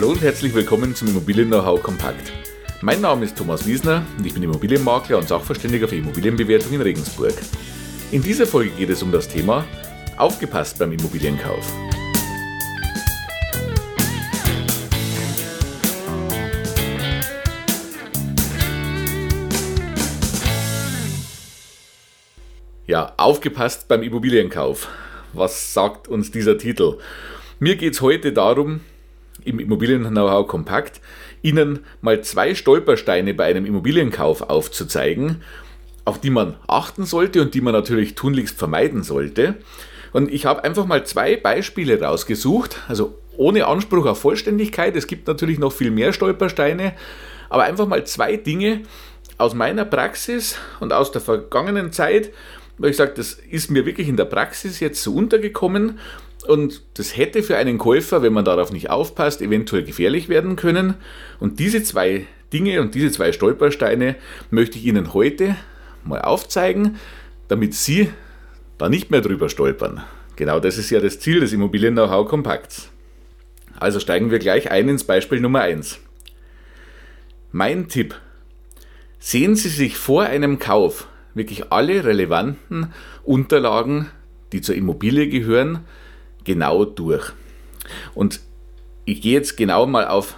Hallo und herzlich willkommen zum Immobilien-Know-how Kompakt. Mein Name ist Thomas Wiesner und ich bin Immobilienmakler und Sachverständiger für Immobilienbewertung in Regensburg. In dieser Folge geht es um das Thema Aufgepasst beim Immobilienkauf. Ja, aufgepasst beim Immobilienkauf. Was sagt uns dieser Titel? Mir geht es heute darum, im Immobilien-Know-how kompakt, Ihnen mal zwei Stolpersteine bei einem Immobilienkauf aufzuzeigen, auf die man achten sollte und die man natürlich tunlichst vermeiden sollte. Und ich habe einfach mal zwei Beispiele rausgesucht, also ohne Anspruch auf Vollständigkeit. Es gibt natürlich noch viel mehr Stolpersteine, aber einfach mal zwei Dinge aus meiner Praxis und aus der vergangenen Zeit, weil ich sage, das ist mir wirklich in der Praxis jetzt so untergekommen und das hätte für einen Käufer, wenn man darauf nicht aufpasst, eventuell gefährlich werden können. Und diese zwei Dinge und diese zwei Stolpersteine möchte ich Ihnen heute mal aufzeigen, damit Sie da nicht mehr drüber stolpern. Genau das ist ja das Ziel des Immobilien-Know-how Kompakts. Also steigen wir gleich ein ins Beispiel Nummer 1. Mein Tipp. Sehen Sie sich vor einem Kauf wirklich alle relevanten Unterlagen, die zur Immobilie gehören, genau durch. Und ich gehe jetzt genau mal auf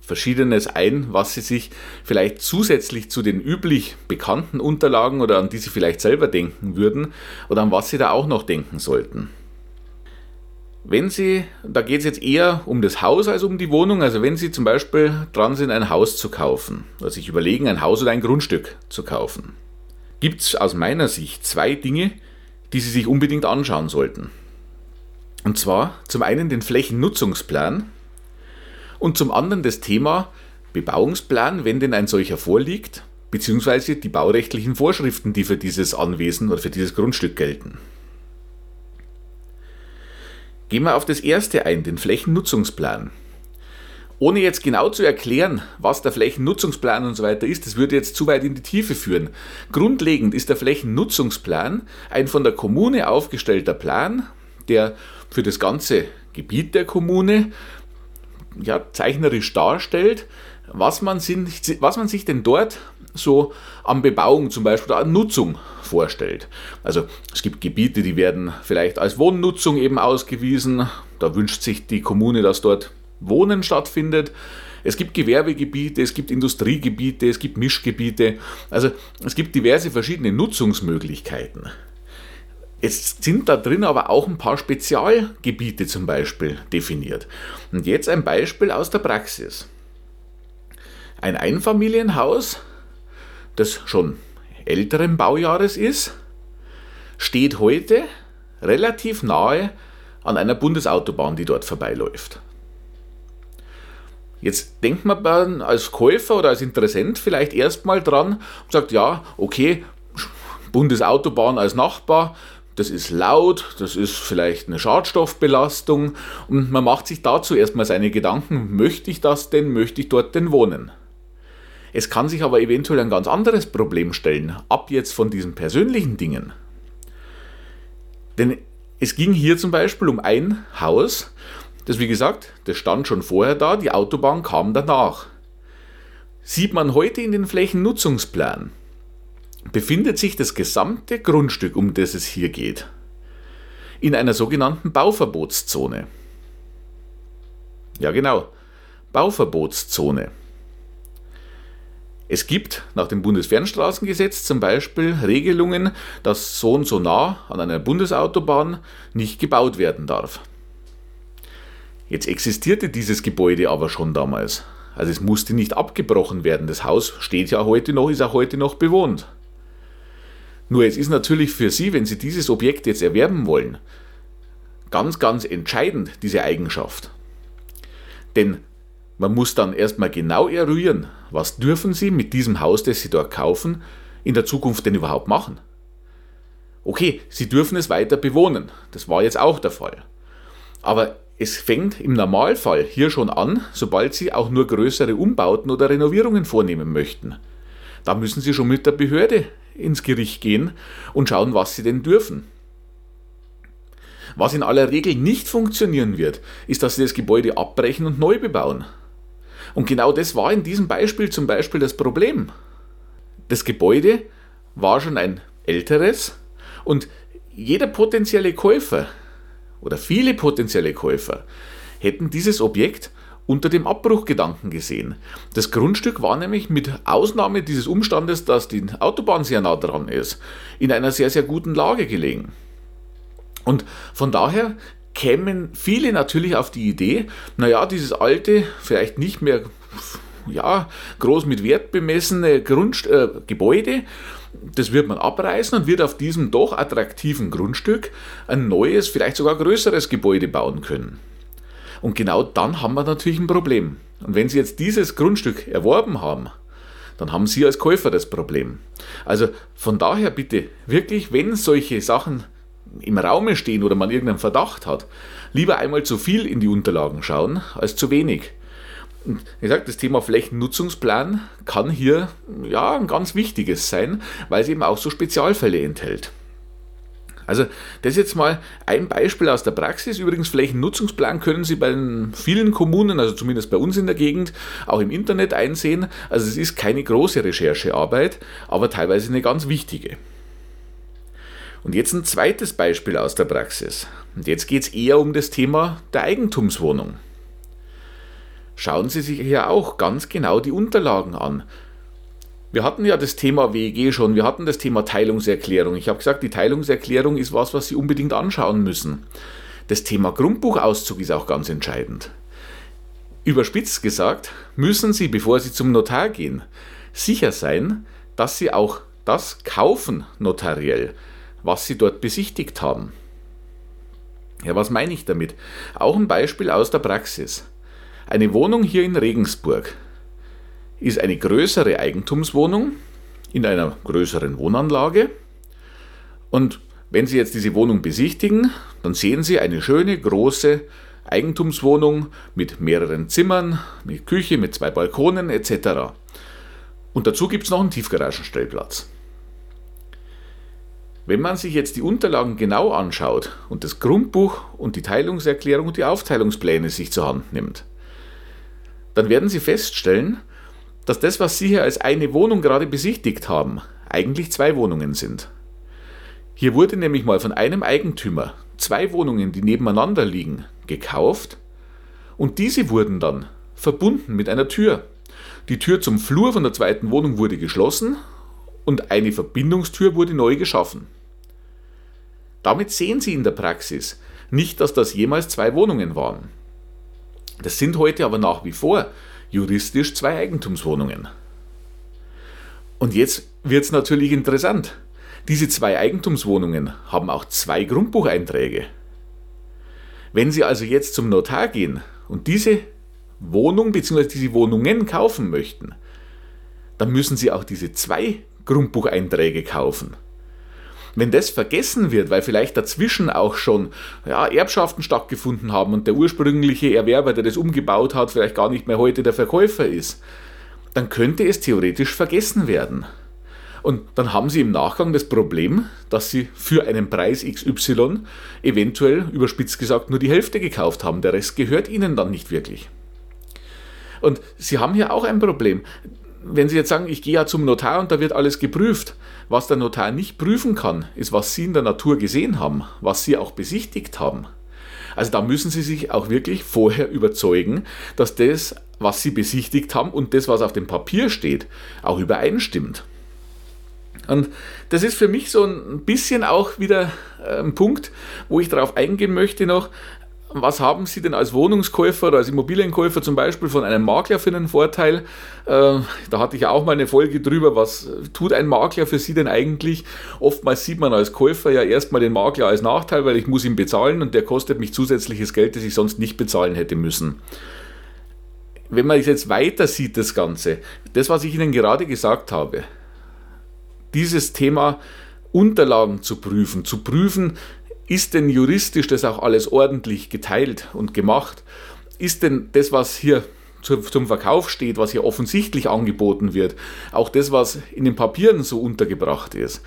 Verschiedenes ein, was Sie sich vielleicht zusätzlich zu den üblich bekannten Unterlagen oder an die Sie vielleicht selber denken würden oder an was Sie da auch noch denken sollten. Wenn Sie, da geht es jetzt eher um das Haus als um die Wohnung, also wenn Sie zum Beispiel dran sind, ein Haus zu kaufen oder sich überlegen, ein Haus oder ein Grundstück zu kaufen, gibt es aus meiner Sicht zwei Dinge, die Sie sich unbedingt anschauen sollten. Und zwar zum einen den Flächennutzungsplan und zum anderen das Thema Bebauungsplan, wenn denn ein solcher vorliegt, beziehungsweise die baurechtlichen Vorschriften, die für dieses Anwesen oder für dieses Grundstück gelten. Gehen wir auf das erste ein, den Flächennutzungsplan. Ohne jetzt genau zu erklären, was der Flächennutzungsplan und so weiter ist, das würde jetzt zu weit in die Tiefe führen. Grundlegend ist der Flächennutzungsplan ein von der Kommune aufgestellter Plan, der für das ganze Gebiet der Kommune ja, zeichnerisch darstellt, was man, sich, was man sich denn dort so an Bebauung zum Beispiel an Nutzung vorstellt. Also es gibt Gebiete, die werden vielleicht als Wohnnutzung eben ausgewiesen. Da wünscht sich die Kommune, dass dort Wohnen stattfindet. Es gibt Gewerbegebiete, es gibt Industriegebiete, es gibt Mischgebiete. Also es gibt diverse verschiedene Nutzungsmöglichkeiten. Es sind da drin aber auch ein paar Spezialgebiete zum Beispiel definiert. Und jetzt ein Beispiel aus der Praxis. Ein Einfamilienhaus, das schon älteren Baujahres ist, steht heute relativ nahe an einer Bundesautobahn, die dort vorbeiläuft. Jetzt denkt man als Käufer oder als Interessent vielleicht erstmal dran und sagt, ja, okay, Bundesautobahn als Nachbar, das ist laut, das ist vielleicht eine Schadstoffbelastung und man macht sich dazu erstmal seine Gedanken, möchte ich das denn, möchte ich dort denn wohnen? Es kann sich aber eventuell ein ganz anderes Problem stellen, ab jetzt von diesen persönlichen Dingen. Denn es ging hier zum Beispiel um ein Haus, das wie gesagt, das stand schon vorher da, die Autobahn kam danach. Sieht man heute in den Flächennutzungsplan, befindet sich das gesamte Grundstück, um das es hier geht, in einer sogenannten Bauverbotszone. Ja genau, Bauverbotszone. Es gibt nach dem Bundesfernstraßengesetz zum Beispiel Regelungen, dass so und so nah an einer Bundesautobahn nicht gebaut werden darf. Jetzt existierte dieses Gebäude aber schon damals. Also es musste nicht abgebrochen werden. Das Haus steht ja heute noch, ist auch heute noch bewohnt. Nur es ist natürlich für Sie, wenn Sie dieses Objekt jetzt erwerben wollen, ganz, ganz entscheidend, diese Eigenschaft. Denn man muss dann erstmal genau eruieren, was dürfen Sie mit diesem Haus, das Sie dort kaufen, in der Zukunft denn überhaupt machen. Okay, Sie dürfen es weiter bewohnen, das war jetzt auch der Fall. Aber es fängt im Normalfall hier schon an, sobald Sie auch nur größere Umbauten oder Renovierungen vornehmen möchten. Da müssen Sie schon mit der Behörde ins Gericht gehen und schauen, was sie denn dürfen. Was in aller Regel nicht funktionieren wird, ist, dass sie das Gebäude abbrechen und neu bebauen. Und genau das war in diesem Beispiel zum Beispiel das Problem. Das Gebäude war schon ein älteres und jeder potenzielle Käufer oder viele potenzielle Käufer hätten dieses Objekt unter dem Abbruchgedanken gesehen. Das Grundstück war nämlich mit Ausnahme dieses Umstandes, dass die Autobahn sehr nah dran ist, in einer sehr, sehr guten Lage gelegen. Und von daher kämen viele natürlich auf die Idee, naja, dieses alte, vielleicht nicht mehr ja, groß mit Wert bemessene Grundst äh, Gebäude, das wird man abreißen und wird auf diesem doch attraktiven Grundstück ein neues, vielleicht sogar größeres Gebäude bauen können. Und genau dann haben wir natürlich ein Problem. Und wenn Sie jetzt dieses Grundstück erworben haben, dann haben Sie als Käufer das Problem. Also von daher bitte wirklich, wenn solche Sachen im Raume stehen oder man irgendeinen Verdacht hat, lieber einmal zu viel in die Unterlagen schauen als zu wenig. Und wie gesagt, das Thema Flächennutzungsplan kann hier ja ein ganz wichtiges sein, weil es eben auch so Spezialfälle enthält. Also das jetzt mal ein Beispiel aus der Praxis. Übrigens, Flächennutzungsplan können Sie bei vielen Kommunen, also zumindest bei uns in der Gegend, auch im Internet einsehen. Also es ist keine große Recherchearbeit, aber teilweise eine ganz wichtige. Und jetzt ein zweites Beispiel aus der Praxis. Und jetzt geht es eher um das Thema der Eigentumswohnung. Schauen Sie sich hier auch ganz genau die Unterlagen an. Wir hatten ja das Thema WEG schon, wir hatten das Thema Teilungserklärung. Ich habe gesagt, die Teilungserklärung ist was, was Sie unbedingt anschauen müssen. Das Thema Grundbuchauszug ist auch ganz entscheidend. Überspitzt gesagt, müssen Sie, bevor Sie zum Notar gehen, sicher sein, dass Sie auch das kaufen notariell, was Sie dort besichtigt haben. Ja, was meine ich damit? Auch ein Beispiel aus der Praxis. Eine Wohnung hier in Regensburg ist eine größere Eigentumswohnung in einer größeren Wohnanlage. Und wenn Sie jetzt diese Wohnung besichtigen, dann sehen Sie eine schöne große Eigentumswohnung mit mehreren Zimmern, mit Küche, mit zwei Balkonen etc. Und dazu gibt es noch einen Tiefgaragenstellplatz. Wenn man sich jetzt die Unterlagen genau anschaut und das Grundbuch und die Teilungserklärung und die Aufteilungspläne sich zur Hand nimmt, dann werden Sie feststellen, dass das, was Sie hier als eine Wohnung gerade besichtigt haben, eigentlich zwei Wohnungen sind. Hier wurde nämlich mal von einem Eigentümer zwei Wohnungen, die nebeneinander liegen, gekauft und diese wurden dann verbunden mit einer Tür. Die Tür zum Flur von der zweiten Wohnung wurde geschlossen und eine Verbindungstür wurde neu geschaffen. Damit sehen Sie in der Praxis nicht, dass das jemals zwei Wohnungen waren. Das sind heute aber nach wie vor juristisch zwei Eigentumswohnungen. Und jetzt wird es natürlich interessant. Diese zwei Eigentumswohnungen haben auch zwei Grundbucheinträge. Wenn Sie also jetzt zum Notar gehen und diese Wohnung bzw. diese Wohnungen kaufen möchten, dann müssen Sie auch diese zwei Grundbucheinträge kaufen. Wenn das vergessen wird, weil vielleicht dazwischen auch schon ja, Erbschaften stattgefunden haben und der ursprüngliche Erwerber, der das umgebaut hat, vielleicht gar nicht mehr heute der Verkäufer ist, dann könnte es theoretisch vergessen werden. Und dann haben Sie im Nachgang das Problem, dass Sie für einen Preis XY eventuell, überspitzt gesagt, nur die Hälfte gekauft haben. Der Rest gehört Ihnen dann nicht wirklich. Und Sie haben hier auch ein Problem wenn Sie jetzt sagen, ich gehe ja zum Notar und da wird alles geprüft, was der Notar nicht prüfen kann, ist, was Sie in der Natur gesehen haben, was Sie auch besichtigt haben. Also da müssen Sie sich auch wirklich vorher überzeugen, dass das, was Sie besichtigt haben und das, was auf dem Papier steht, auch übereinstimmt. Und das ist für mich so ein bisschen auch wieder äh, ein Punkt, wo ich darauf eingehen möchte noch, was haben Sie denn als Wohnungskäufer oder als Immobilienkäufer zum Beispiel von einem Makler für einen Vorteil? Äh, da hatte ich auch mal eine Folge drüber, was tut ein Makler für Sie denn eigentlich? Oftmals sieht man als Käufer ja erstmal den Makler als Nachteil, weil ich muss ihn bezahlen und der kostet mich zusätzliches Geld, das ich sonst nicht bezahlen hätte müssen. Wenn man jetzt weiter sieht, das Ganze, das, was ich Ihnen gerade gesagt habe, dieses Thema Unterlagen zu prüfen, zu prüfen, ist denn juristisch das auch alles ordentlich geteilt und gemacht? Ist denn das, was hier zum Verkauf steht, was hier offensichtlich angeboten wird, auch das, was in den Papieren so untergebracht ist?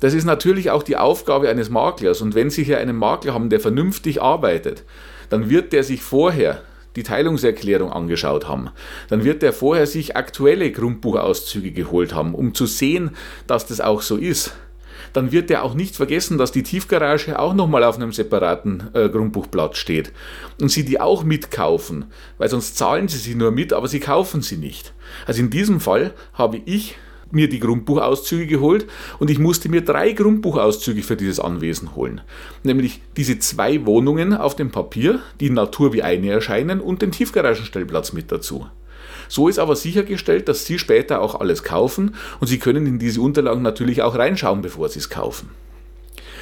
Das ist natürlich auch die Aufgabe eines Maklers. Und wenn Sie hier einen Makler haben, der vernünftig arbeitet, dann wird der sich vorher die Teilungserklärung angeschaut haben, dann wird er vorher sich aktuelle Grundbuchauszüge geholt haben, um zu sehen, dass das auch so ist. Dann wird er auch nicht vergessen, dass die Tiefgarage auch nochmal auf einem separaten äh, Grundbuchblatt steht und sie die auch mitkaufen, weil sonst zahlen sie sie nur mit, aber sie kaufen sie nicht. Also in diesem Fall habe ich mir die Grundbuchauszüge geholt und ich musste mir drei Grundbuchauszüge für dieses Anwesen holen. Nämlich diese zwei Wohnungen auf dem Papier, die in Natur wie eine erscheinen und den Tiefgaragenstellplatz mit dazu. So ist aber sichergestellt, dass Sie später auch alles kaufen und Sie können in diese Unterlagen natürlich auch reinschauen, bevor Sie es kaufen.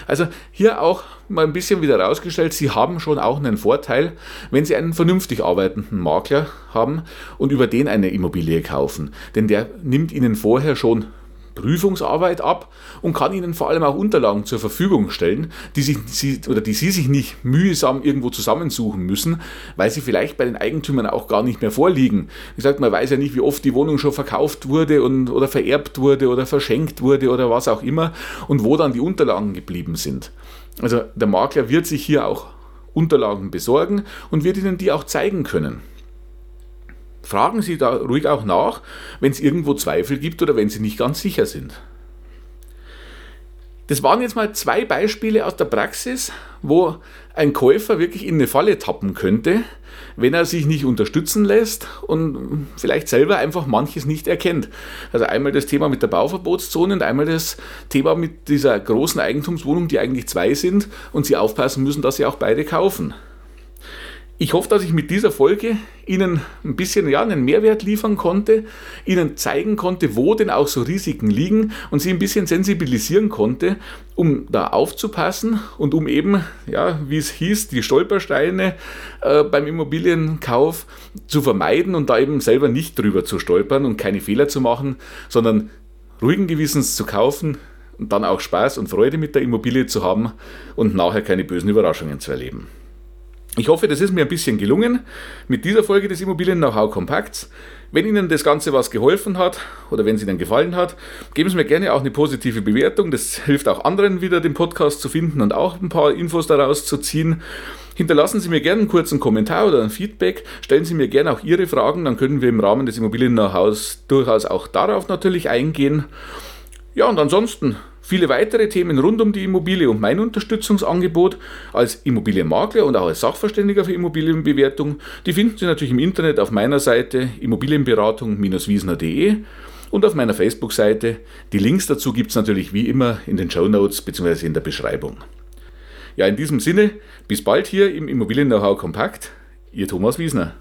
Also hier auch mal ein bisschen wieder rausgestellt, Sie haben schon auch einen Vorteil, wenn Sie einen vernünftig arbeitenden Makler haben und über den eine Immobilie kaufen. Denn der nimmt Ihnen vorher schon Prüfungsarbeit ab und kann Ihnen vor allem auch Unterlagen zur Verfügung stellen, die, sich, Sie, oder die Sie sich nicht mühsam irgendwo zusammensuchen müssen, weil sie vielleicht bei den Eigentümern auch gar nicht mehr vorliegen. Wie gesagt, man weiß ja nicht, wie oft die Wohnung schon verkauft wurde und, oder vererbt wurde oder verschenkt wurde oder was auch immer und wo dann die Unterlagen geblieben sind. Also der Makler wird sich hier auch Unterlagen besorgen und wird Ihnen die auch zeigen können. Fragen Sie da ruhig auch nach, wenn es irgendwo Zweifel gibt oder wenn Sie nicht ganz sicher sind. Das waren jetzt mal zwei Beispiele aus der Praxis, wo ein Käufer wirklich in eine Falle tappen könnte, wenn er sich nicht unterstützen lässt und vielleicht selber einfach manches nicht erkennt. Also einmal das Thema mit der Bauverbotszone und einmal das Thema mit dieser großen Eigentumswohnung, die eigentlich zwei sind und sie aufpassen müssen, dass sie auch beide kaufen. Ich hoffe, dass ich mit dieser Folge Ihnen ein bisschen ja, einen Mehrwert liefern konnte, Ihnen zeigen konnte, wo denn auch so Risiken liegen und Sie ein bisschen sensibilisieren konnte, um da aufzupassen und um eben, ja, wie es hieß, die Stolpersteine äh, beim Immobilienkauf zu vermeiden und da eben selber nicht drüber zu stolpern und keine Fehler zu machen, sondern ruhigen Gewissens zu kaufen und dann auch Spaß und Freude mit der Immobilie zu haben und nachher keine bösen Überraschungen zu erleben. Ich hoffe, das ist mir ein bisschen gelungen mit dieser Folge des Immobilien Know-how Kompakts. Wenn Ihnen das Ganze was geholfen hat oder wenn es Ihnen gefallen hat, geben Sie mir gerne auch eine positive Bewertung. Das hilft auch anderen wieder, den Podcast zu finden und auch ein paar Infos daraus zu ziehen. Hinterlassen Sie mir gerne einen kurzen Kommentar oder ein Feedback. Stellen Sie mir gerne auch Ihre Fragen, dann können wir im Rahmen des Immobilien Know-hows durchaus auch darauf natürlich eingehen. Ja, und ansonsten Viele weitere Themen rund um die Immobilie und mein Unterstützungsangebot als Immobilienmakler und auch als Sachverständiger für Immobilienbewertung, die finden Sie natürlich im Internet auf meiner Seite immobilienberatung-wiesner.de und auf meiner Facebook-Seite. Die Links dazu gibt es natürlich wie immer in den Show Notes bzw. in der Beschreibung. Ja, in diesem Sinne, bis bald hier im Immobilien-Know-how Kompakt. Ihr Thomas Wiesner.